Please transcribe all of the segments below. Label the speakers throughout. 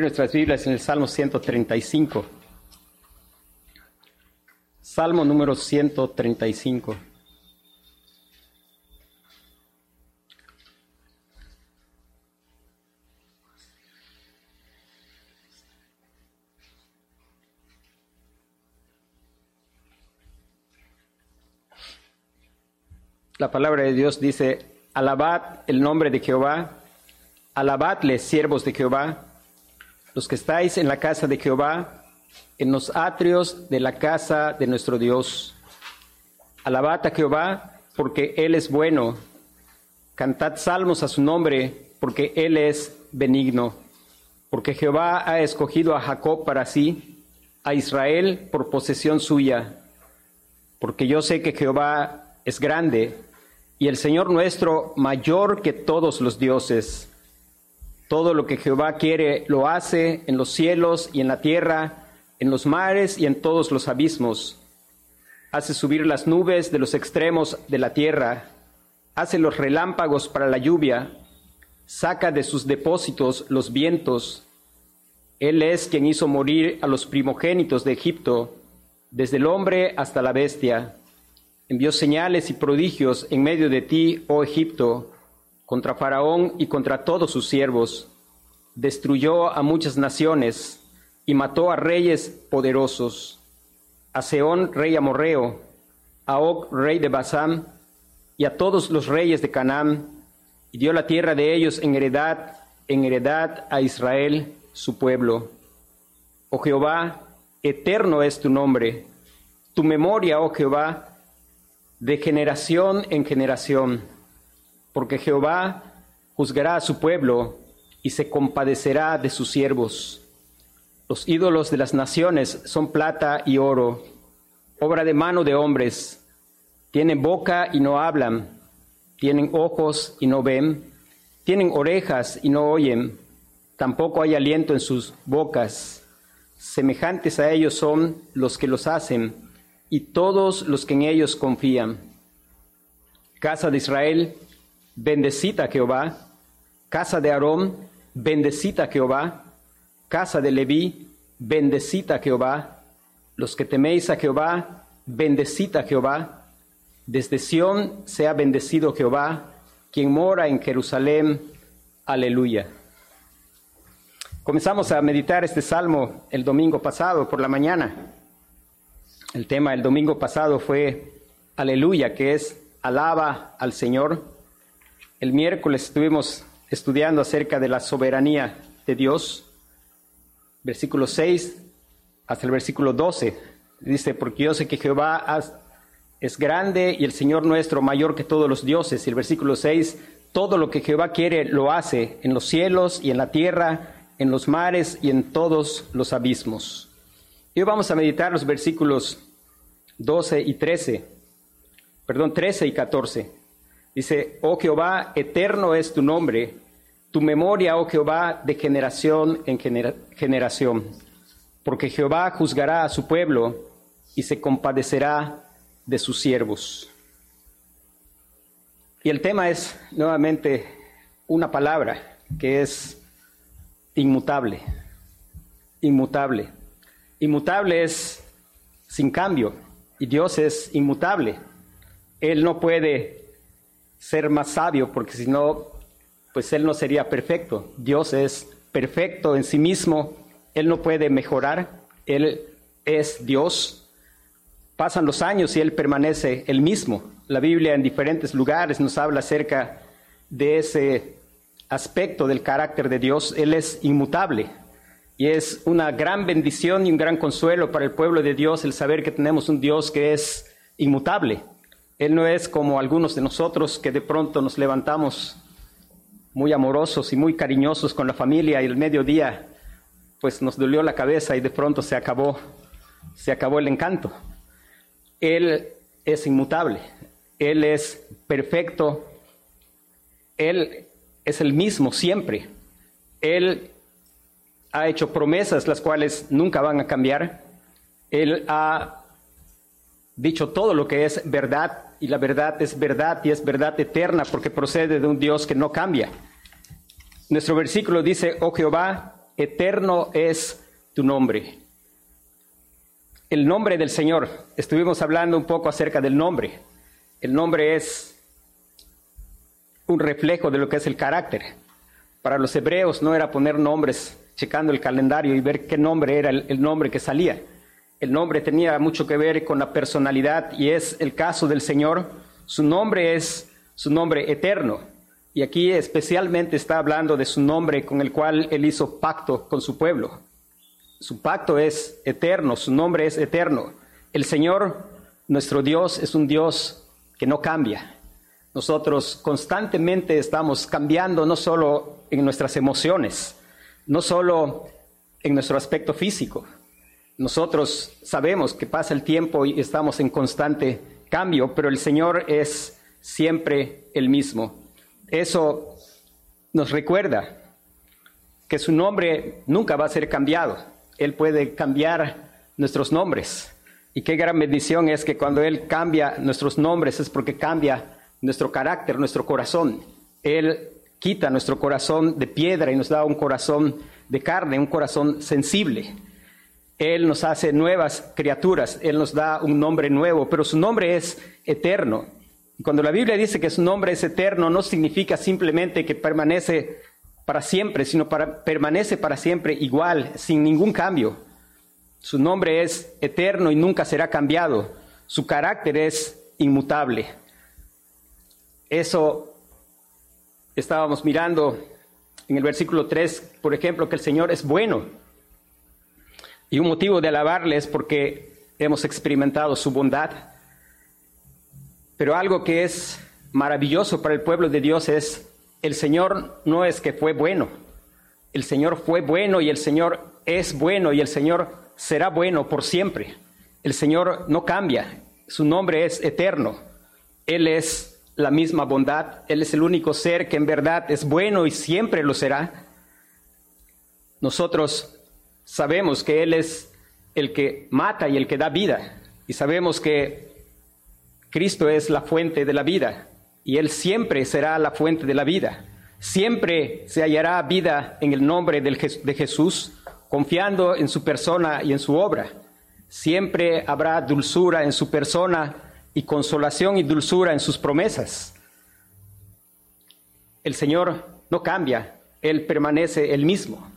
Speaker 1: nuestras Biblias en el Salmo 135. Salmo número 135. La palabra de Dios dice, alabad el nombre de Jehová, alabadle siervos de Jehová, los que estáis en la casa de Jehová, en los atrios de la casa de nuestro Dios. Alabad a Jehová, porque Él es bueno. Cantad salmos a su nombre, porque Él es benigno. Porque Jehová ha escogido a Jacob para sí, a Israel por posesión suya. Porque yo sé que Jehová es grande y el Señor nuestro mayor que todos los dioses. Todo lo que Jehová quiere lo hace en los cielos y en la tierra, en los mares y en todos los abismos. Hace subir las nubes de los extremos de la tierra, hace los relámpagos para la lluvia, saca de sus depósitos los vientos. Él es quien hizo morir a los primogénitos de Egipto, desde el hombre hasta la bestia envió señales y prodigios en medio de ti, oh Egipto, contra Faraón y contra todos sus siervos. Destruyó a muchas naciones y mató a reyes poderosos, a Seón, rey amorreo, a Og, rey de Basán, y a todos los reyes de Canaán, y dio la tierra de ellos en heredad, en heredad a Israel, su pueblo. Oh Jehová, eterno es tu nombre, tu memoria, oh Jehová, de generación en generación, porque Jehová juzgará a su pueblo y se compadecerá de sus siervos. Los ídolos de las naciones son plata y oro, obra de mano de hombres. Tienen boca y no hablan, tienen ojos y no ven, tienen orejas y no oyen, tampoco hay aliento en sus bocas. Semejantes a ellos son los que los hacen y todos los que en ellos confían. Casa de Israel, bendecita Jehová. Casa de Aarón, bendecita Jehová. Casa de Leví, bendecita Jehová. Los que teméis a Jehová, bendecita Jehová. Desde Sión sea bendecido Jehová, quien mora en Jerusalén. Aleluya. Comenzamos a meditar este salmo el domingo pasado por la mañana. El tema del domingo pasado fue Aleluya, que es alaba al Señor. El miércoles estuvimos estudiando acerca de la soberanía de Dios. Versículo 6 hasta el versículo 12. Dice, porque yo sé que Jehová es grande y el Señor nuestro mayor que todos los dioses. Y el versículo 6, todo lo que Jehová quiere lo hace en los cielos y en la tierra, en los mares y en todos los abismos. Y hoy vamos a meditar los versículos 12 y 13, perdón, 13 y 14. Dice, oh Jehová, eterno es tu nombre, tu memoria, oh Jehová, de generación en generación. Porque Jehová juzgará a su pueblo y se compadecerá de sus siervos. Y el tema es nuevamente una palabra que es inmutable, inmutable. Inmutable es sin cambio y Dios es inmutable. Él no puede ser más sabio porque si no, pues Él no sería perfecto. Dios es perfecto en sí mismo. Él no puede mejorar. Él es Dios. Pasan los años y Él permanece el mismo. La Biblia en diferentes lugares nos habla acerca de ese aspecto del carácter de Dios. Él es inmutable. Y es una gran bendición y un gran consuelo para el pueblo de Dios el saber que tenemos un Dios que es inmutable. Él no es como algunos de nosotros que de pronto nos levantamos muy amorosos y muy cariñosos con la familia y el mediodía pues nos dolió la cabeza y de pronto se acabó, se acabó el encanto. Él es inmutable, Él es perfecto, Él es el mismo siempre. Él ha hecho promesas las cuales nunca van a cambiar. Él ha dicho todo lo que es verdad y la verdad es verdad y es verdad eterna porque procede de un Dios que no cambia. Nuestro versículo dice, oh Jehová, eterno es tu nombre. El nombre del Señor, estuvimos hablando un poco acerca del nombre. El nombre es un reflejo de lo que es el carácter. Para los hebreos no era poner nombres checando el calendario y ver qué nombre era el, nombre que salía. El nombre tenía mucho que ver con la personalidad y es el caso del Señor. Su nombre es su nombre eterno. Y aquí especialmente está hablando de su nombre con el cual él hizo pacto con su pueblo. Su pacto es eterno, su nombre es eterno. El Señor, nuestro Dios, es un Dios que no cambia. Nosotros constantemente estamos cambiando no solo en nuestras emociones, no solo en nuestro aspecto físico. Nosotros sabemos que pasa el tiempo y estamos en constante cambio, pero el Señor es siempre el mismo. Eso nos recuerda que su nombre nunca va a ser cambiado. Él puede cambiar nuestros nombres. Y qué gran bendición es que cuando Él cambia nuestros nombres es porque cambia nuestro carácter, nuestro corazón. Él quita nuestro corazón de piedra y nos da un corazón de carne, un corazón sensible. Él nos hace nuevas criaturas, Él nos da un nombre nuevo, pero su nombre es eterno. Cuando la Biblia dice que su nombre es eterno, no significa simplemente que permanece para siempre, sino para, permanece para siempre igual, sin ningún cambio. Su nombre es eterno y nunca será cambiado. Su carácter es inmutable. Eso estábamos mirando en el versículo 3, por ejemplo, que el Señor es bueno. Y un motivo de alabarle es porque hemos experimentado su bondad. Pero algo que es maravilloso para el pueblo de Dios es, el Señor no es que fue bueno, el Señor fue bueno y el Señor es bueno y el Señor será bueno por siempre. El Señor no cambia, su nombre es eterno, Él es la misma bondad. Él es el único ser que en verdad es bueno y siempre lo será. Nosotros sabemos que Él es el que mata y el que da vida. Y sabemos que Cristo es la fuente de la vida y Él siempre será la fuente de la vida. Siempre se hallará vida en el nombre de Jesús, confiando en su persona y en su obra. Siempre habrá dulzura en su persona y consolación y dulzura en sus promesas. El Señor no cambia, Él permanece el mismo.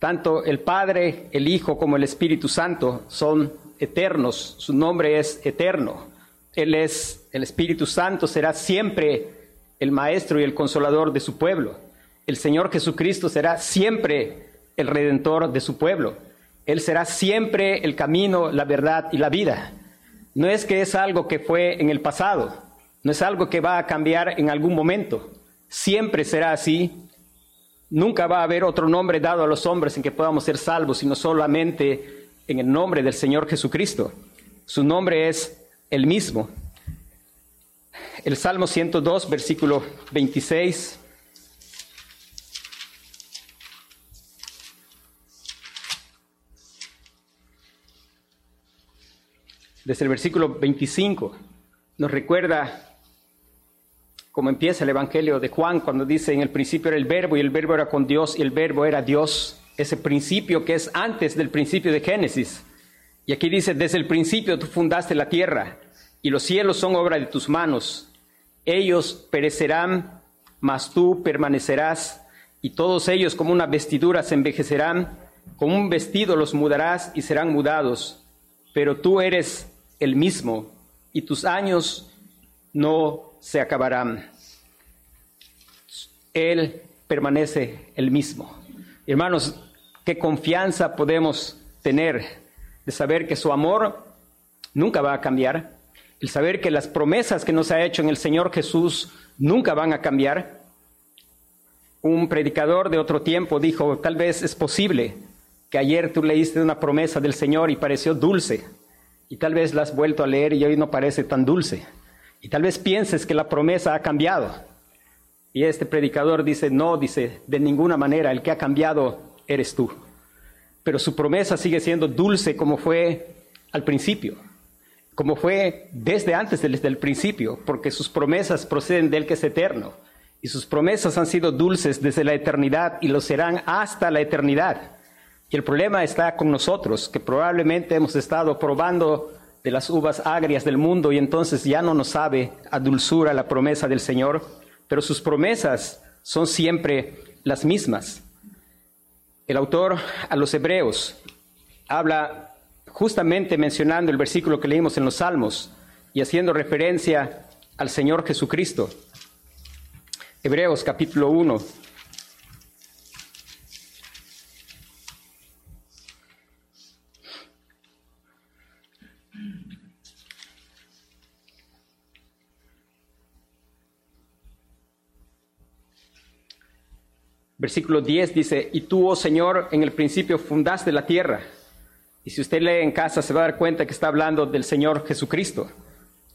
Speaker 1: Tanto el Padre, el Hijo como el Espíritu Santo son eternos, su nombre es eterno. Él es, el Espíritu Santo será siempre el Maestro y el Consolador de su pueblo. El Señor Jesucristo será siempre el Redentor de su pueblo. Él será siempre el camino, la verdad y la vida no es que es algo que fue en el pasado, no es algo que va a cambiar en algún momento. Siempre será así. Nunca va a haber otro nombre dado a los hombres en que podamos ser salvos, sino solamente en el nombre del Señor Jesucristo. Su nombre es el mismo. El Salmo 102, versículo 26. desde el versículo 25, nos recuerda cómo empieza el Evangelio de Juan cuando dice en el principio era el verbo y el verbo era con Dios y el verbo era Dios, ese principio que es antes del principio de Génesis. Y aquí dice, desde el principio tú fundaste la tierra y los cielos son obra de tus manos. Ellos perecerán, mas tú permanecerás y todos ellos como una vestidura se envejecerán, como un vestido los mudarás y serán mudados. Pero tú eres el mismo y tus años no se acabarán. Él permanece el mismo. Hermanos, qué confianza podemos tener de saber que su amor nunca va a cambiar, el saber que las promesas que nos ha hecho en el Señor Jesús nunca van a cambiar. Un predicador de otro tiempo dijo, tal vez es posible que ayer tú leíste una promesa del Señor y pareció dulce, y tal vez la has vuelto a leer y hoy no parece tan dulce. Y tal vez pienses que la promesa ha cambiado. Y este predicador dice, no, dice, de ninguna manera, el que ha cambiado eres tú. Pero su promesa sigue siendo dulce como fue al principio, como fue desde antes, desde el principio, porque sus promesas proceden del que es eterno. Y sus promesas han sido dulces desde la eternidad y lo serán hasta la eternidad. Y el problema está con nosotros, que probablemente hemos estado probando de las uvas agrias del mundo y entonces ya no nos sabe a dulzura la promesa del Señor, pero sus promesas son siempre las mismas. El autor a los hebreos habla justamente mencionando el versículo que leímos en los Salmos y haciendo referencia al Señor Jesucristo. Hebreos capítulo 1, Versículo 10 dice, y tú, oh Señor, en el principio fundaste la tierra. Y si usted lee en casa se va a dar cuenta que está hablando del Señor Jesucristo.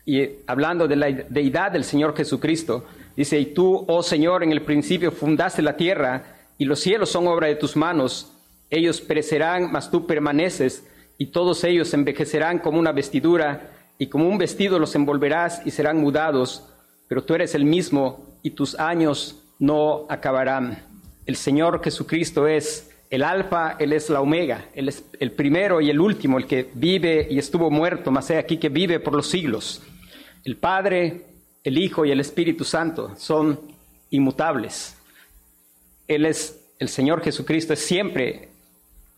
Speaker 1: Y hablando de la deidad del Señor Jesucristo, dice, y tú, oh Señor, en el principio fundaste la tierra, y los cielos son obra de tus manos. Ellos perecerán, mas tú permaneces, y todos ellos envejecerán como una vestidura, y como un vestido los envolverás y serán mudados, pero tú eres el mismo, y tus años no acabarán. El Señor Jesucristo es el alfa, Él es la omega, Él es el primero y el último, el que vive y estuvo muerto, más he aquí que vive por los siglos. El Padre, el Hijo y el Espíritu Santo son inmutables. Él es el Señor Jesucristo, es siempre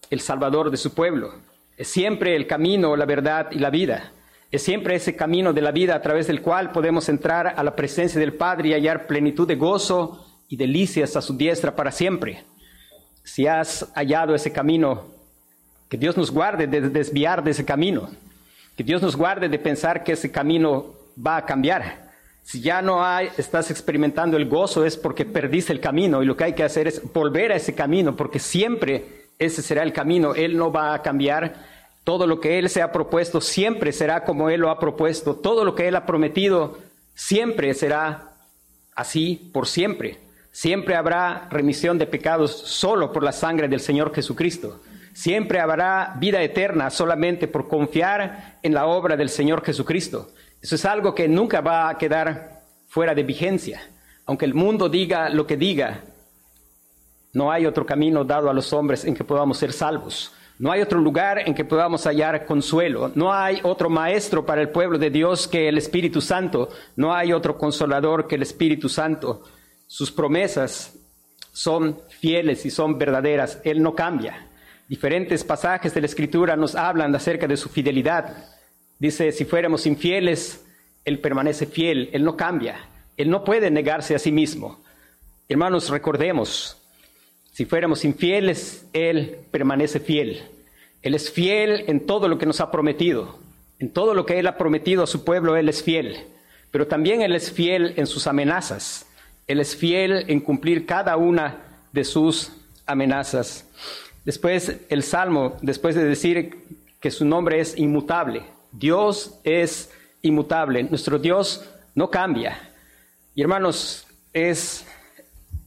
Speaker 1: el Salvador de su pueblo, es siempre el camino, la verdad y la vida. Es siempre ese camino de la vida a través del cual podemos entrar a la presencia del Padre y hallar plenitud de gozo, y delicias a su diestra para siempre. Si has hallado ese camino, que Dios nos guarde de desviar de ese camino, que Dios nos guarde de pensar que ese camino va a cambiar. Si ya no hay, estás experimentando el gozo es porque perdiste el camino y lo que hay que hacer es volver a ese camino porque siempre ese será el camino, Él no va a cambiar. Todo lo que Él se ha propuesto siempre será como Él lo ha propuesto. Todo lo que Él ha prometido siempre será así por siempre. Siempre habrá remisión de pecados solo por la sangre del Señor Jesucristo. Siempre habrá vida eterna solamente por confiar en la obra del Señor Jesucristo. Eso es algo que nunca va a quedar fuera de vigencia. Aunque el mundo diga lo que diga, no hay otro camino dado a los hombres en que podamos ser salvos. No hay otro lugar en que podamos hallar consuelo. No hay otro maestro para el pueblo de Dios que el Espíritu Santo. No hay otro consolador que el Espíritu Santo. Sus promesas son fieles y son verdaderas. Él no cambia. Diferentes pasajes de la Escritura nos hablan acerca de su fidelidad. Dice, si fuéramos infieles, Él permanece fiel, Él no cambia, Él no puede negarse a sí mismo. Hermanos, recordemos, si fuéramos infieles, Él permanece fiel. Él es fiel en todo lo que nos ha prometido. En todo lo que Él ha prometido a su pueblo, Él es fiel. Pero también Él es fiel en sus amenazas. Él es fiel en cumplir cada una de sus amenazas. Después el Salmo, después de decir que su nombre es inmutable, Dios es inmutable, nuestro Dios no cambia. Y hermanos, es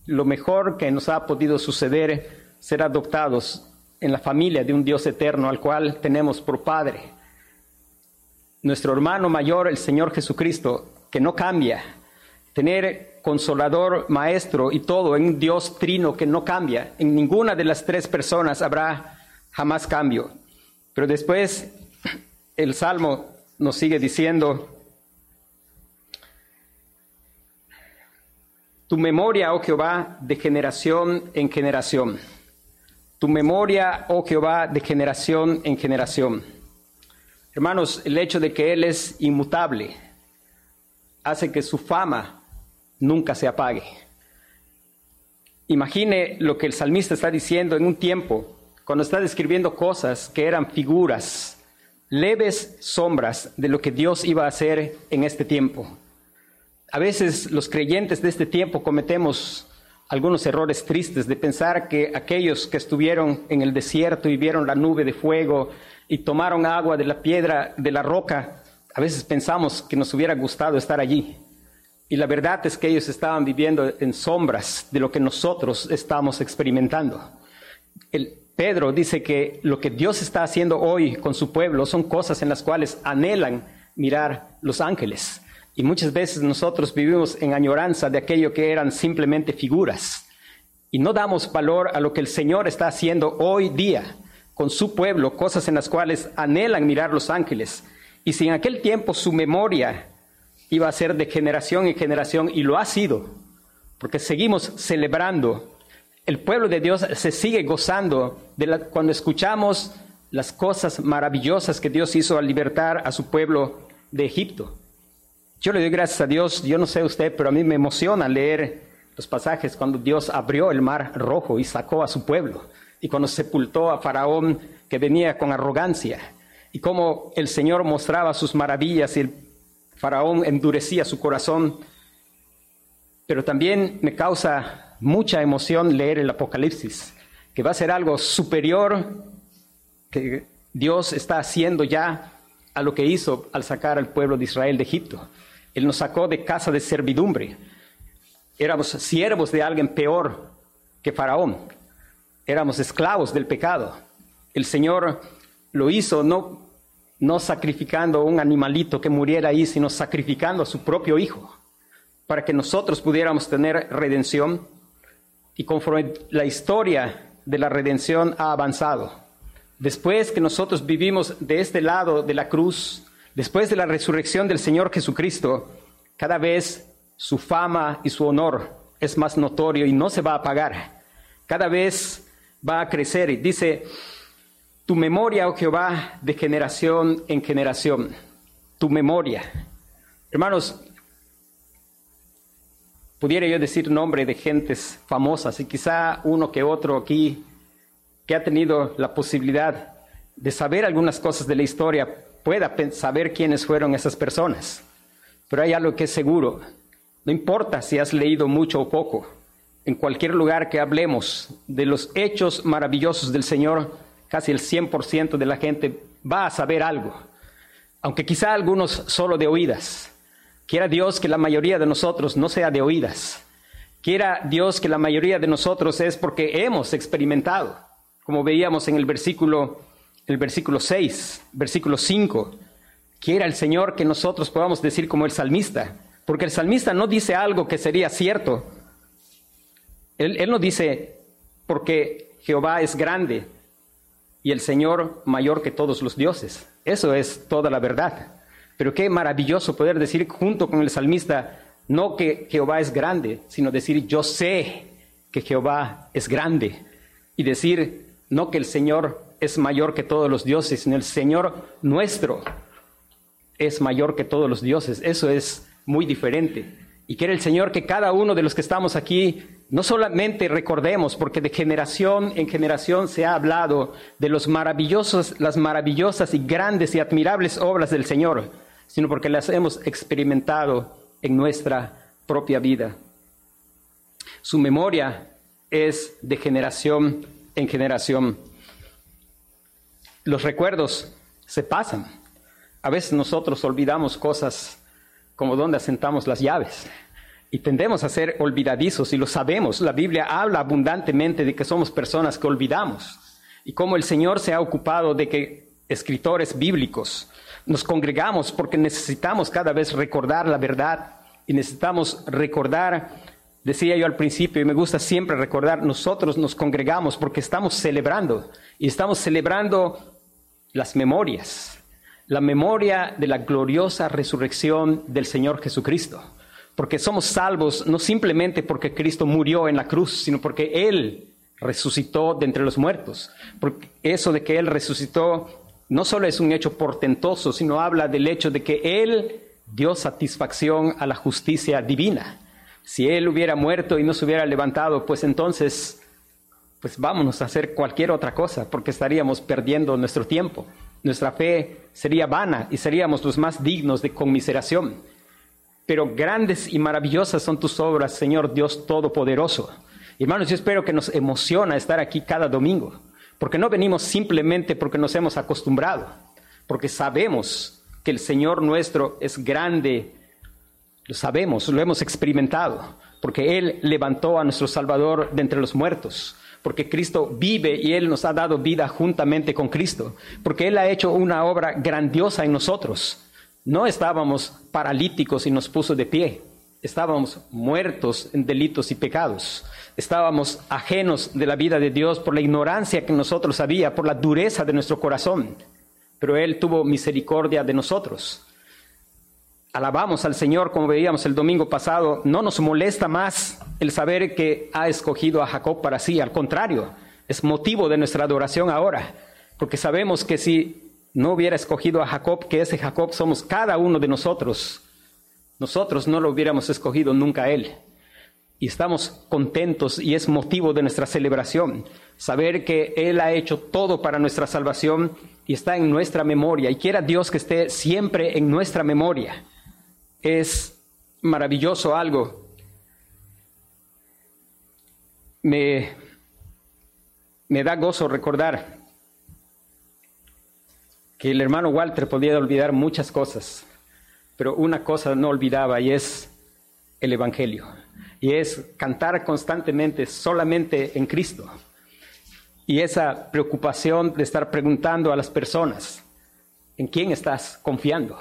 Speaker 1: lo mejor que nos ha podido suceder ser adoptados en la familia de un Dios eterno al cual tenemos por Padre. Nuestro hermano mayor, el Señor Jesucristo, que no cambia. Tener consolador, maestro y todo en un Dios trino que no cambia. En ninguna de las tres personas habrá jamás cambio. Pero después el Salmo nos sigue diciendo, tu memoria, oh Jehová, de generación en generación. Tu memoria, oh Jehová, de generación en generación. Hermanos, el hecho de que Él es inmutable hace que su fama nunca se apague. Imagine lo que el salmista está diciendo en un tiempo, cuando está describiendo cosas que eran figuras, leves sombras de lo que Dios iba a hacer en este tiempo. A veces los creyentes de este tiempo cometemos algunos errores tristes de pensar que aquellos que estuvieron en el desierto y vieron la nube de fuego y tomaron agua de la piedra, de la roca, a veces pensamos que nos hubiera gustado estar allí. Y la verdad es que ellos estaban viviendo en sombras de lo que nosotros estamos experimentando. El Pedro dice que lo que Dios está haciendo hoy con su pueblo son cosas en las cuales anhelan mirar los ángeles. Y muchas veces nosotros vivimos en añoranza de aquello que eran simplemente figuras. y no damos valor a lo que el Señor está haciendo hoy día con su pueblo, cosas en las cuales anhelan mirar los ángeles. Y si en aquel tiempo su memoria iba a ser de generación en generación, y lo ha sido, porque seguimos celebrando, el pueblo de Dios se sigue gozando de cuando escuchamos las cosas maravillosas que Dios hizo al libertar a su pueblo de Egipto. Yo le doy gracias a Dios, yo no sé usted, pero a mí me emociona leer los pasajes cuando Dios abrió el mar rojo y sacó a su pueblo, y cuando sepultó a Faraón que venía con arrogancia, y cómo el Señor mostraba sus maravillas y el Faraón endurecía su corazón. Pero también me causa mucha emoción leer el Apocalipsis, que va a ser algo superior que Dios está haciendo ya a lo que hizo al sacar al pueblo de Israel de Egipto. Él nos sacó de casa de servidumbre. Éramos siervos de alguien peor que Faraón. Éramos esclavos del pecado. El Señor lo hizo no, no sacrificando un animalito que muriera ahí, sino sacrificando a su propio Hijo, para que nosotros pudiéramos tener redención. Y conforme la historia de la redención ha avanzado, después que nosotros vivimos de este lado de la cruz, después de la resurrección del Señor Jesucristo, cada vez su fama y su honor es más notorio y no se va a apagar. Cada vez va a crecer. Y dice, tu memoria, oh Jehová, de generación en generación. Tu memoria. Hermanos, pudiera yo decir nombre de gentes famosas y quizá uno que otro aquí que ha tenido la posibilidad de saber algunas cosas de la historia pueda saber quiénes fueron esas personas. Pero hay algo que es seguro. No importa si has leído mucho o poco. En cualquier lugar que hablemos de los hechos maravillosos del Señor, casi el 100% de la gente va a saber algo. Aunque quizá algunos solo de oídas. Quiera Dios que la mayoría de nosotros no sea de oídas. Quiera Dios que la mayoría de nosotros es porque hemos experimentado como veíamos en el versículo, el versículo 6, versículo 5. Quiera el Señor que nosotros podamos decir como el salmista, porque el salmista no dice algo que sería cierto. Él, él no dice, porque Jehová es grande y el Señor mayor que todos los dioses. Eso es toda la verdad. Pero qué maravilloso poder decir junto con el salmista, no que Jehová es grande, sino decir, yo sé que Jehová es grande. Y decir, no que el Señor es mayor que todos los dioses, sino el Señor nuestro es mayor que todos los dioses. Eso es muy diferente. Y quiere el Señor que cada uno de los que estamos aquí no solamente recordemos, porque de generación en generación se ha hablado de los maravillosos, las maravillosas y grandes y admirables obras del Señor, sino porque las hemos experimentado en nuestra propia vida. Su memoria es de generación en generación. Los recuerdos se pasan. A veces nosotros olvidamos cosas como dónde asentamos las llaves y tendemos a ser olvidadizos y lo sabemos. La Biblia habla abundantemente de que somos personas que olvidamos y cómo el Señor se ha ocupado de que escritores bíblicos nos congregamos porque necesitamos cada vez recordar la verdad y necesitamos recordar Decía yo al principio, y me gusta siempre recordar, nosotros nos congregamos porque estamos celebrando, y estamos celebrando las memorias, la memoria de la gloriosa resurrección del Señor Jesucristo, porque somos salvos no simplemente porque Cristo murió en la cruz, sino porque Él resucitó de entre los muertos. Porque eso de que Él resucitó no solo es un hecho portentoso, sino habla del hecho de que Él dio satisfacción a la justicia divina. Si él hubiera muerto y no se hubiera levantado, pues entonces, pues vámonos a hacer cualquier otra cosa, porque estaríamos perdiendo nuestro tiempo. Nuestra fe sería vana y seríamos los más dignos de conmiseración. Pero grandes y maravillosas son tus obras, Señor Dios Todopoderoso. Hermanos, yo espero que nos emociona estar aquí cada domingo, porque no venimos simplemente porque nos hemos acostumbrado, porque sabemos que el Señor nuestro es grande lo sabemos, lo hemos experimentado, porque Él levantó a nuestro Salvador de entre los muertos, porque Cristo vive y Él nos ha dado vida juntamente con Cristo, porque Él ha hecho una obra grandiosa en nosotros. No estábamos paralíticos y nos puso de pie. estábamos muertos en delitos y pecados. Estábamos ajenos de la vida de Dios por la ignorancia que nosotros había, por la dureza de nuestro corazón. Pero Él tuvo misericordia de nosotros. Alabamos al Señor como veíamos el domingo pasado. No nos molesta más el saber que ha escogido a Jacob para sí. Al contrario, es motivo de nuestra adoración ahora. Porque sabemos que si no hubiera escogido a Jacob, que ese Jacob somos cada uno de nosotros, nosotros no lo hubiéramos escogido nunca a Él. Y estamos contentos y es motivo de nuestra celebración. Saber que Él ha hecho todo para nuestra salvación y está en nuestra memoria. Y quiera Dios que esté siempre en nuestra memoria. Es maravilloso algo. Me, me da gozo recordar que el hermano Walter podía olvidar muchas cosas pero una cosa no olvidaba y es el Evangelio. Y es cantar constantemente solamente en Cristo. Y esa preocupación de estar preguntando a las personas, ¿en quién estás confiando?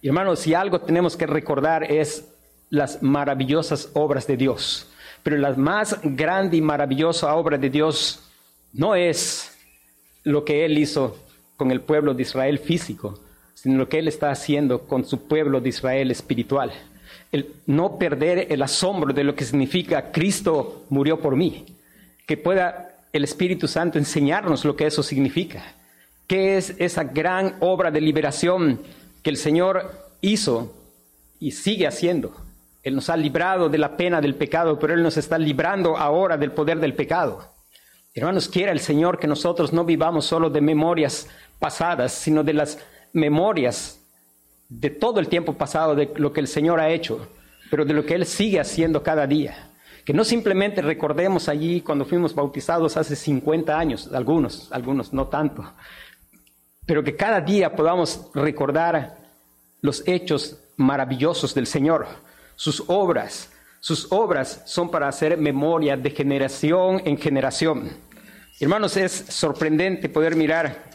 Speaker 1: Y hermanos, si algo tenemos que recordar es las maravillosas obras de Dios. Pero la más grande y maravillosa obra de Dios no es lo que Él hizo con el pueblo de Israel físico, sino lo que Él está haciendo con su pueblo de Israel espiritual. El no perder el asombro de lo que significa Cristo murió por mí. Que pueda el Espíritu Santo enseñarnos lo que eso significa. ¿Qué es esa gran obra de liberación que el Señor hizo y sigue haciendo? Él nos ha librado de la pena del pecado, pero Él nos está librando ahora del poder del pecado. Hermanos, quiera el Señor que nosotros no vivamos solo de memorias pasadas, sino de las memorias de todo el tiempo pasado, de lo que el Señor ha hecho, pero de lo que Él sigue haciendo cada día. Que no simplemente recordemos allí cuando fuimos bautizados hace 50 años, algunos, algunos no tanto, pero que cada día podamos recordar los hechos maravillosos del Señor, sus obras. Sus obras son para hacer memoria de generación en generación. Hermanos, es sorprendente poder mirar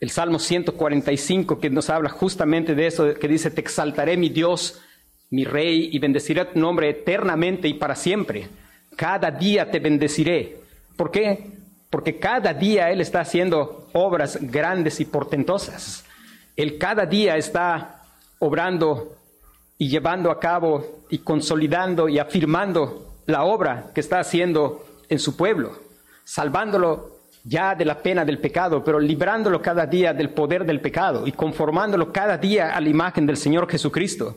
Speaker 1: el Salmo 145 que nos habla justamente de eso, que dice, te exaltaré mi Dios, mi Rey, y bendeciré tu nombre eternamente y para siempre. Cada día te bendeciré. ¿Por qué? Porque cada día Él está haciendo obras grandes y portentosas. Él cada día está obrando y llevando a cabo y consolidando y afirmando la obra que está haciendo en su pueblo, salvándolo ya de la pena del pecado, pero librándolo cada día del poder del pecado y conformándolo cada día a la imagen del Señor Jesucristo.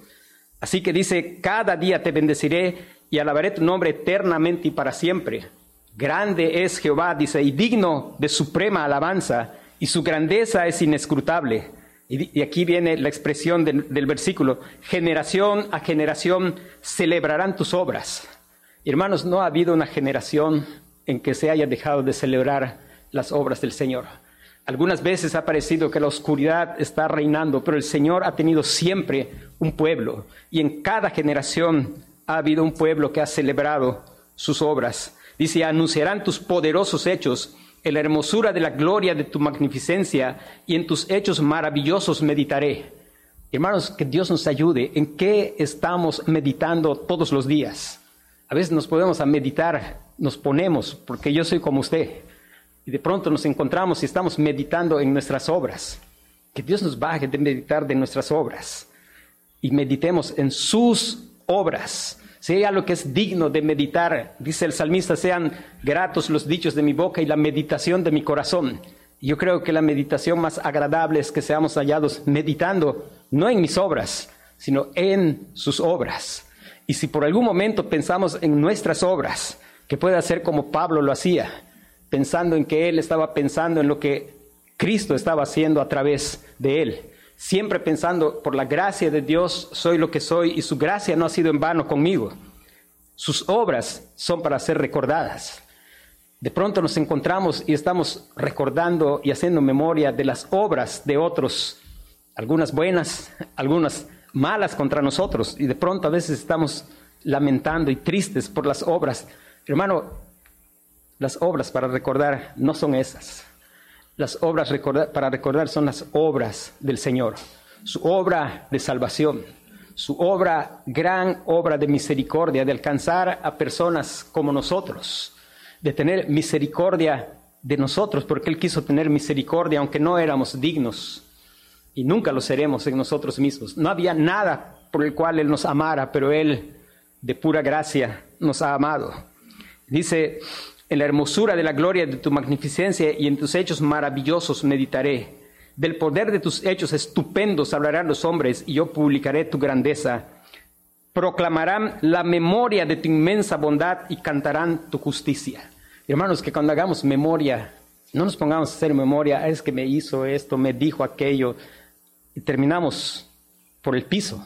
Speaker 1: Así que dice, cada día te bendeciré y alabaré tu nombre eternamente y para siempre. Grande es Jehová, dice, y digno de suprema alabanza, y su grandeza es inescrutable. Y, aquí viene la expresión del versículo, generación a generación celebrarán tus obras. Hermanos, no ha habido una generación en que se haya dejado de celebrar las obras del Señor. Algunas veces ha parecido que la oscuridad está reinando, pero el Señor ha tenido siempre un pueblo y en cada generación ha habido un pueblo que ha celebrado sus obras. Dice, anunciarán tus poderosos hechos, en la hermosura de la gloria de tu magnificencia y en tus hechos maravillosos meditaré. Hermanos, que Dios nos ayude. ¿En qué estamos meditando todos los días? A veces nos podemos a meditar, nos ponemos, porque yo soy como usted y de pronto nos encontramos y estamos meditando en nuestras obras. Que Dios nos baje de meditar de nuestras obras y meditemos en sus obras. Sea lo que es digno de meditar, dice el salmista, sean gratos los dichos de mi boca y la meditación de mi corazón. Yo creo que la meditación más agradable es que seamos hallados meditando no en mis obras, sino en sus obras. Y si por algún momento pensamos en nuestras obras, que pueda ser como Pablo lo hacía, pensando en que él estaba pensando en lo que Cristo estaba haciendo a través de él. Siempre pensando, por la gracia de Dios soy lo que soy y su gracia no ha sido en vano conmigo. Sus obras son para ser recordadas. De pronto nos encontramos y estamos recordando y haciendo memoria de las obras de otros, algunas buenas, algunas malas contra nosotros, y de pronto a veces estamos lamentando y tristes por las obras. Hermano, las obras para recordar no son esas. Las obras para recordar son las obras del Señor, su obra de salvación, su obra, gran obra de misericordia, de alcanzar a personas como nosotros, de tener misericordia de nosotros, porque Él quiso tener misericordia aunque no éramos dignos y nunca lo seremos en nosotros mismos. No había nada por el cual Él nos amara, pero Él de pura gracia nos ha amado. Dice, en la hermosura de la gloria de tu magnificencia y en tus hechos maravillosos meditaré. Del poder de tus hechos estupendos hablarán los hombres y yo publicaré tu grandeza. Proclamarán la memoria de tu inmensa bondad y cantarán tu justicia. Hermanos, que cuando hagamos memoria, no nos pongamos a hacer memoria, es que me hizo esto, me dijo aquello, y terminamos por el piso.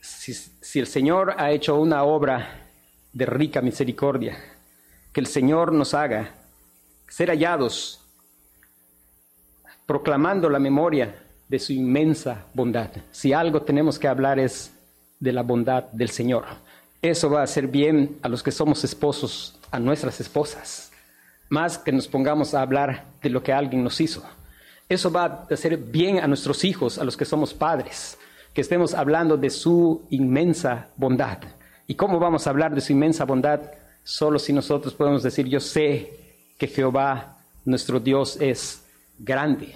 Speaker 1: Si, si el Señor ha hecho una obra de rica misericordia, que el Señor nos haga ser hallados proclamando la memoria de su inmensa bondad. Si algo tenemos que hablar es de la bondad del Señor. Eso va a hacer bien a los que somos esposos, a nuestras esposas, más que nos pongamos a hablar de lo que alguien nos hizo. Eso va a hacer bien a nuestros hijos, a los que somos padres, que estemos hablando de su inmensa bondad. ¿Y cómo vamos a hablar de su inmensa bondad? Solo si nosotros podemos decir, yo sé que Jehová, nuestro Dios, es grande.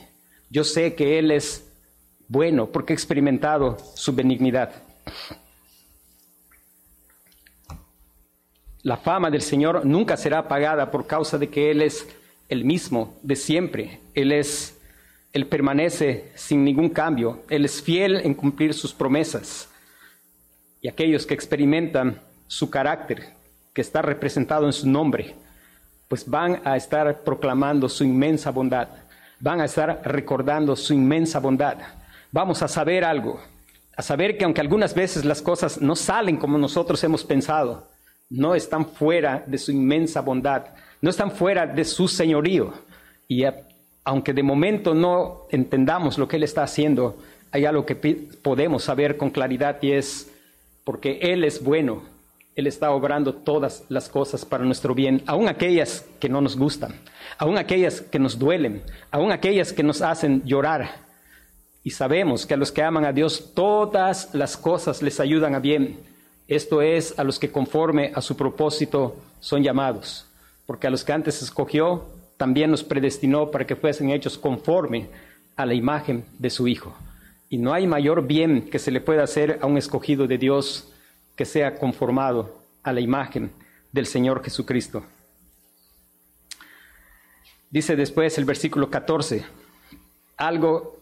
Speaker 1: Yo sé que Él es bueno porque he experimentado su benignidad. La fama del Señor nunca será apagada por causa de que Él es el mismo de siempre. Él es, Él permanece sin ningún cambio. Él es fiel en cumplir sus promesas. Y aquellos que experimentan su carácter, que está representado en su nombre, pues van a estar proclamando su inmensa bondad van a estar recordando su inmensa bondad. Vamos a saber algo, a saber que aunque algunas veces las cosas no salen como nosotros hemos pensado, no están fuera de su inmensa bondad, no están fuera de su señorío. Y aunque de momento no entendamos lo que Él está haciendo, hay algo que podemos saber con claridad y es porque Él es bueno, Él está obrando todas las cosas para nuestro bien, aun aquellas que no nos gustan aún aquellas que nos duelen, aún aquellas que nos hacen llorar. Y sabemos que a los que aman a Dios todas las cosas les ayudan a bien. Esto es a los que conforme a su propósito son llamados. Porque a los que antes escogió, también nos predestinó para que fuesen hechos conforme a la imagen de su Hijo. Y no hay mayor bien que se le pueda hacer a un escogido de Dios que sea conformado a la imagen del Señor Jesucristo. Dice después el versículo 14, algo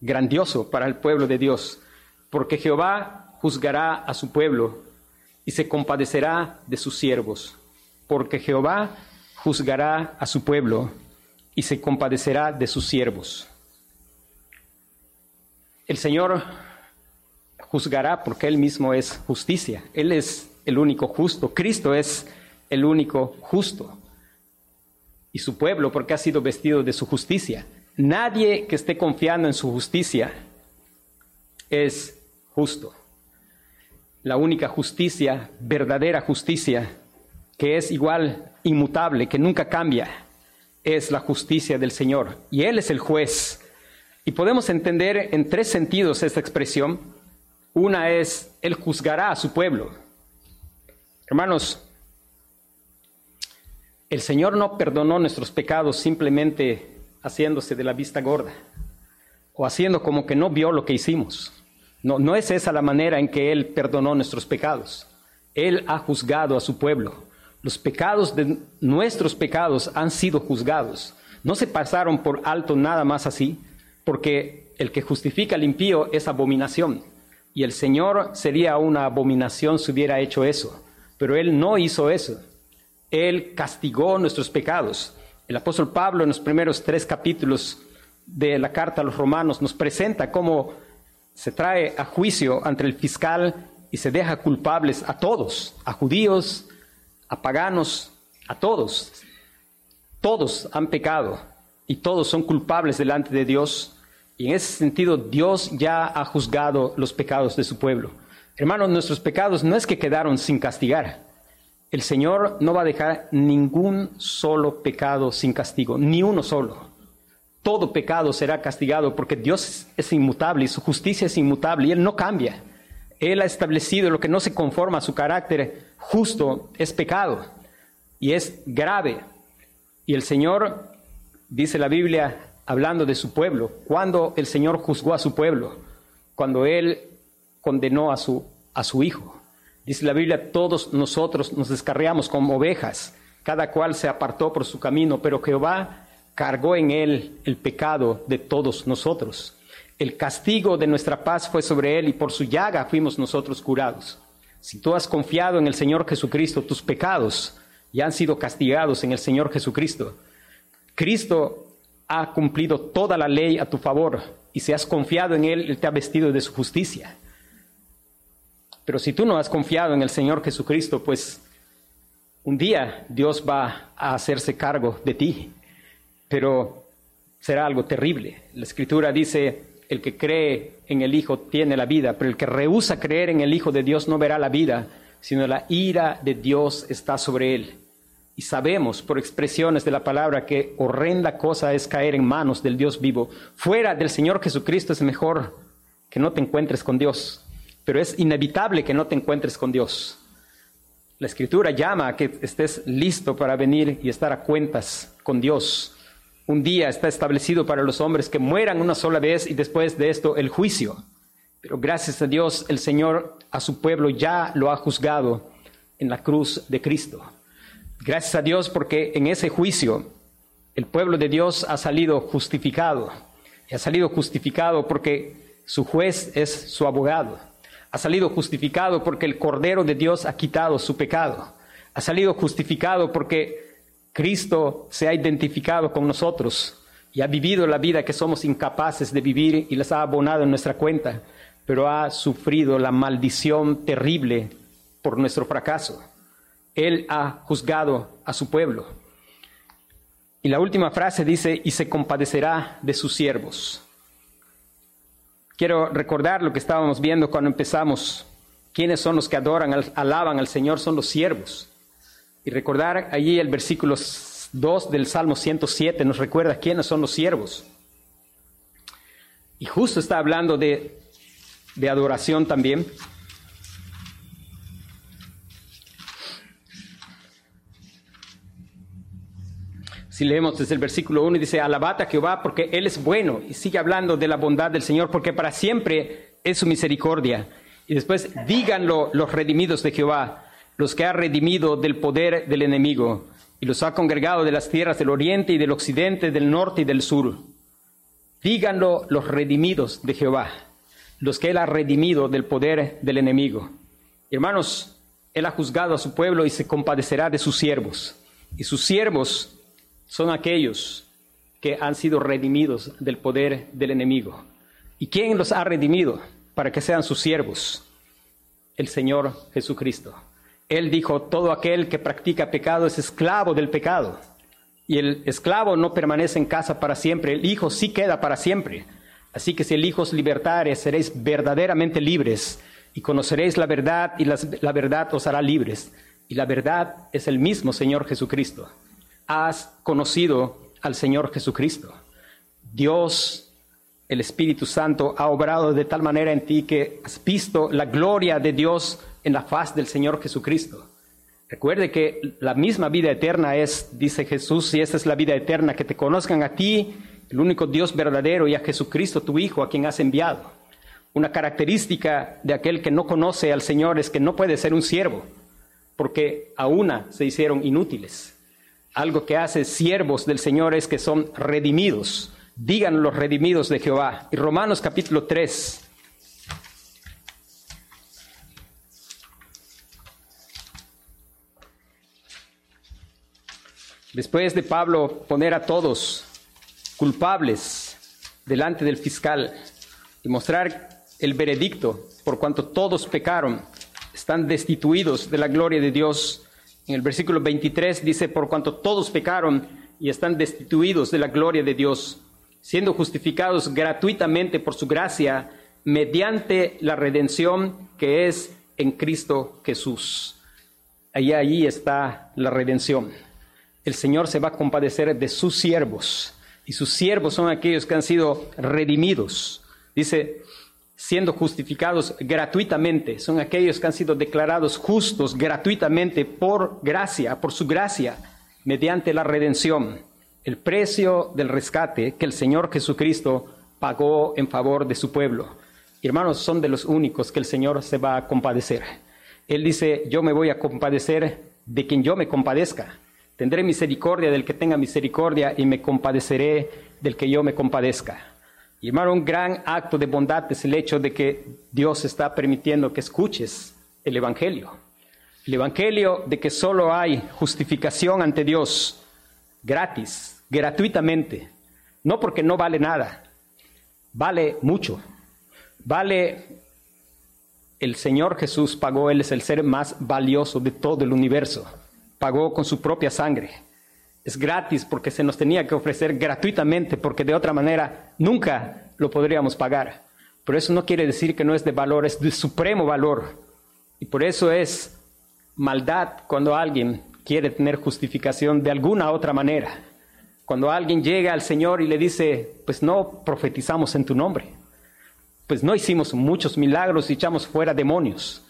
Speaker 1: grandioso para el pueblo de Dios, porque Jehová juzgará a su pueblo y se compadecerá de sus siervos, porque Jehová juzgará a su pueblo y se compadecerá de sus siervos. El Señor juzgará porque Él mismo es justicia, Él es el único justo, Cristo es el único justo y su pueblo porque ha sido vestido de su justicia. Nadie que esté confiando en su justicia es justo. La única justicia, verdadera justicia, que es igual, inmutable, que nunca cambia, es la justicia del Señor. Y Él es el juez. Y podemos entender en tres sentidos esta expresión. Una es, Él juzgará a su pueblo. Hermanos, el Señor no perdonó nuestros pecados simplemente haciéndose de la vista gorda o haciendo como que no vio lo que hicimos. No, no es esa la manera en que Él perdonó nuestros pecados. Él ha juzgado a su pueblo. Los pecados de nuestros pecados han sido juzgados. No se pasaron por alto nada más así, porque el que justifica al impío es abominación. Y el Señor sería una abominación si hubiera hecho eso. Pero Él no hizo eso. Él castigó nuestros pecados. El apóstol Pablo en los primeros tres capítulos de la carta a los romanos nos presenta cómo se trae a juicio ante el fiscal y se deja culpables a todos, a judíos, a paganos, a todos. Todos han pecado y todos son culpables delante de Dios. Y en ese sentido Dios ya ha juzgado los pecados de su pueblo. Hermanos, nuestros pecados no es que quedaron sin castigar. El Señor no va a dejar ningún solo pecado sin castigo, ni uno solo. todo pecado será castigado porque Dios es inmutable y su justicia es inmutable y Él no cambia. Él ha establecido lo que no se conforma a su carácter justo es pecado y es grave. Y el Señor, dice la Biblia, hablando de su pueblo, cuando el Señor juzgó a su pueblo, cuando Él condenó a su, a su Hijo. Dice la Biblia, todos nosotros nos descarriamos como ovejas, cada cual se apartó por su camino, pero Jehová cargó en él el pecado de todos nosotros. El castigo de nuestra paz fue sobre él y por su llaga fuimos nosotros curados. Si tú has confiado en el Señor Jesucristo, tus pecados ya han sido castigados en el Señor Jesucristo. Cristo ha cumplido toda la ley a tu favor y si has confiado en Él, Él te ha vestido de su justicia. Pero si tú no has confiado en el Señor Jesucristo, pues un día Dios va a hacerse cargo de ti, pero será algo terrible. La Escritura dice, el que cree en el Hijo tiene la vida, pero el que rehúsa creer en el Hijo de Dios no verá la vida, sino la ira de Dios está sobre él. Y sabemos por expresiones de la palabra que horrenda cosa es caer en manos del Dios vivo. Fuera del Señor Jesucristo es mejor que no te encuentres con Dios pero es inevitable que no te encuentres con Dios. La escritura llama a que estés listo para venir y estar a cuentas con Dios. Un día está establecido para los hombres que mueran una sola vez y después de esto el juicio. Pero gracias a Dios el Señor a su pueblo ya lo ha juzgado en la cruz de Cristo. Gracias a Dios porque en ese juicio el pueblo de Dios ha salido justificado. Y ha salido justificado porque su juez es su abogado. Ha salido justificado porque el Cordero de Dios ha quitado su pecado. Ha salido justificado porque Cristo se ha identificado con nosotros y ha vivido la vida que somos incapaces de vivir y les ha abonado en nuestra cuenta, pero ha sufrido la maldición terrible por nuestro fracaso. Él ha juzgado a su pueblo. Y la última frase dice, y se compadecerá de sus siervos. Quiero recordar lo que estábamos viendo cuando empezamos. ¿Quiénes son los que adoran, alaban al Señor? Son los siervos. Y recordar allí el versículo 2 del Salmo 107 nos recuerda quiénes son los siervos. Y justo está hablando de, de adoración también. Si leemos desde el versículo 1 dice, alabad a Jehová porque Él es bueno. Y sigue hablando de la bondad del Señor porque para siempre es su misericordia. Y después díganlo los redimidos de Jehová, los que ha redimido del poder del enemigo y los ha congregado de las tierras del oriente y del occidente, del norte y del sur. Díganlo los redimidos de Jehová, los que Él ha redimido del poder del enemigo. Hermanos, Él ha juzgado a su pueblo y se compadecerá de sus siervos. Y sus siervos son aquellos que han sido redimidos del poder del enemigo. ¿Y quién los ha redimido para que sean sus siervos? El Señor Jesucristo. Él dijo, todo aquel que practica pecado es esclavo del pecado. Y el esclavo no permanece en casa para siempre, el Hijo sí queda para siempre. Así que si el Hijo os libertare, seréis verdaderamente libres y conoceréis la verdad y la, la verdad os hará libres. Y la verdad es el mismo Señor Jesucristo has conocido al Señor Jesucristo. Dios, el Espíritu Santo, ha obrado de tal manera en ti que has visto la gloria de Dios en la faz del Señor Jesucristo. Recuerde que la misma vida eterna es, dice Jesús, y esta es la vida eterna, que te conozcan a ti, el único Dios verdadero, y a Jesucristo, tu Hijo, a quien has enviado. Una característica de aquel que no conoce al Señor es que no puede ser un siervo, porque a una se hicieron inútiles algo que hace siervos del Señor es que son redimidos. Digan los redimidos de Jehová. Y Romanos capítulo 3. Después de Pablo poner a todos culpables delante del fiscal y mostrar el veredicto por cuanto todos pecaron, están destituidos de la gloria de Dios, en el versículo 23 dice, por cuanto todos pecaron y están destituidos de la gloria de Dios, siendo justificados gratuitamente por su gracia mediante la redención que es en Cristo Jesús. Allí, allí está la redención. El Señor se va a compadecer de sus siervos. y sus siervos son aquellos que han sido redimidos. Dice, siendo justificados gratuitamente, son aquellos que han sido declarados justos gratuitamente por gracia, por su gracia, mediante la redención, el precio del rescate que el Señor Jesucristo pagó en favor de su pueblo. hermanos, son de los únicos que el Señor se va a compadecer. Él dice, yo me voy a compadecer de quien yo me compadezca. Tendré misericordia del que tenga misericordia y me compadeceré del que yo me compadezca. Y hermano, un gran acto de bondad es el hecho de que Dios está permitiendo que escuches el Evangelio. El Evangelio de que solo hay justificación ante Dios gratis, gratuitamente. No porque no vale nada, vale mucho. Vale, el Señor Jesús pagó, Él es el ser más valioso de todo el universo pagó con su propia sangre. Es gratis porque se nos tenía que ofrecer gratuitamente, porque de otra manera nunca lo podríamos pagar. Pero eso no quiere decir que no es de valor, es de supremo valor. Y por eso es maldad cuando alguien quiere tener justificación de alguna otra manera. Cuando alguien llega al Señor y le dice, pues no profetizamos en tu nombre, pues no hicimos muchos milagros y echamos fuera demonios.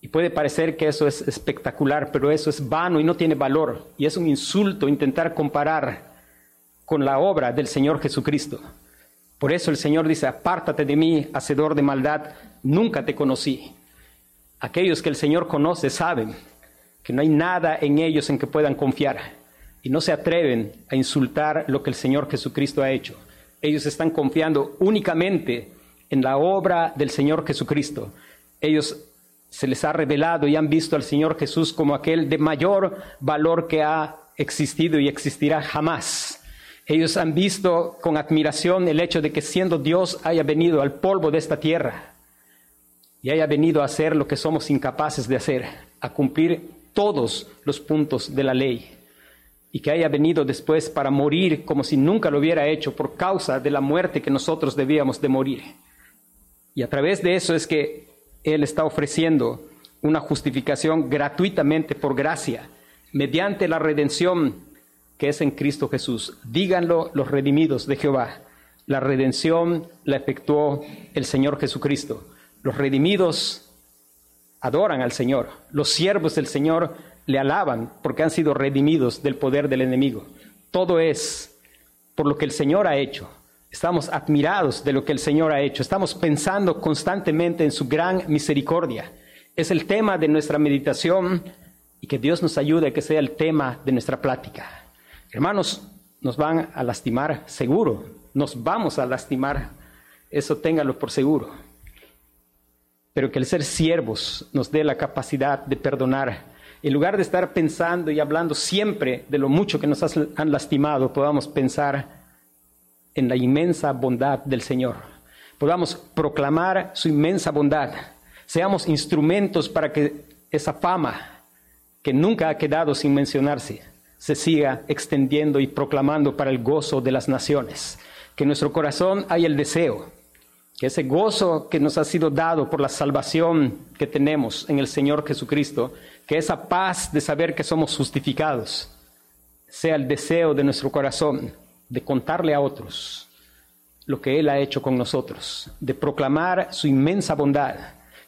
Speaker 1: Y puede parecer que eso es espectacular, pero eso es vano y no tiene valor. Y es un insulto intentar comparar con la obra del Señor Jesucristo. Por eso el Señor dice, apártate de mí, hacedor de maldad, nunca te conocí. Aquellos que el Señor conoce saben que no hay nada en ellos en que puedan confiar y no se atreven a insultar lo que el Señor Jesucristo ha hecho. Ellos están confiando únicamente en la obra del Señor Jesucristo. Ellos se les ha revelado y han visto al Señor Jesús como aquel de mayor valor que ha existido y existirá jamás. Ellos han visto con admiración el hecho de que siendo Dios haya venido al polvo de esta tierra y haya venido a hacer lo que somos incapaces de hacer, a cumplir todos los puntos de la ley y que haya venido después para morir como si nunca lo hubiera hecho por causa de la muerte que nosotros debíamos de morir. Y a través de eso es que él está ofreciendo una justificación gratuitamente por gracia, mediante la redención que es en Cristo Jesús. Díganlo los redimidos de Jehová. La redención la efectuó el Señor Jesucristo. Los redimidos adoran al Señor. Los siervos del Señor le alaban porque han sido redimidos del poder del enemigo. Todo es por lo que el Señor ha hecho. Estamos admirados de lo que el Señor ha hecho. Estamos pensando constantemente en su gran misericordia. Es el tema de nuestra meditación y que Dios nos ayude a que sea el tema de nuestra plática. Hermanos, nos van a lastimar seguro. Nos vamos a lastimar. Eso téngalo por seguro. Pero que el ser siervos nos dé la capacidad de perdonar. En lugar de estar pensando y hablando siempre de lo mucho que nos han lastimado, podamos pensar en la inmensa bondad del Señor. Podamos proclamar su inmensa bondad. Seamos instrumentos para que esa fama que nunca ha quedado sin mencionarse se siga extendiendo y proclamando para el gozo de las naciones. Que en nuestro corazón haya el deseo, que ese gozo que nos ha sido dado por la salvación que tenemos en el Señor Jesucristo, que esa paz de saber que somos justificados, sea el deseo de nuestro corazón de contarle a otros lo que Él ha hecho con nosotros, de proclamar su inmensa bondad,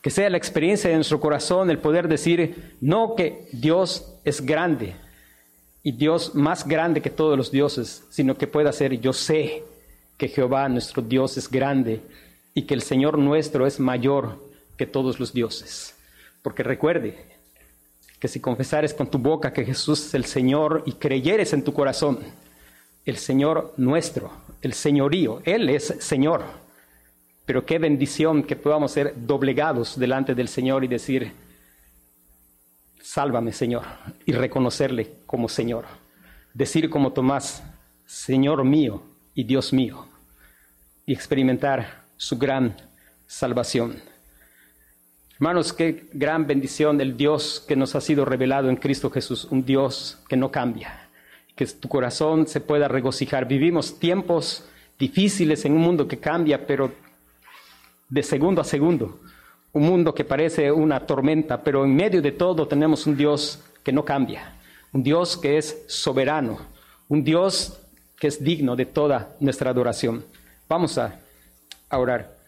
Speaker 1: que sea la experiencia de nuestro corazón el poder decir, no que Dios es grande y Dios más grande que todos los dioses, sino que pueda ser, yo sé que Jehová nuestro Dios es grande y que el Señor nuestro es mayor que todos los dioses. Porque recuerde que si confesares con tu boca que Jesús es el Señor y creyeres en tu corazón, el Señor nuestro, el señorío. Él es Señor. Pero qué bendición que podamos ser doblegados delante del Señor y decir, sálvame Señor, y reconocerle como Señor. Decir como Tomás, Señor mío y Dios mío, y experimentar su gran salvación. Hermanos, qué gran bendición el Dios que nos ha sido revelado en Cristo Jesús, un Dios que no cambia que tu corazón se pueda regocijar. Vivimos tiempos difíciles en un mundo que cambia, pero de segundo a segundo. Un mundo que parece una tormenta, pero en medio de todo tenemos un Dios que no cambia, un Dios que es soberano, un Dios que es digno de toda nuestra adoración. Vamos a, a orar.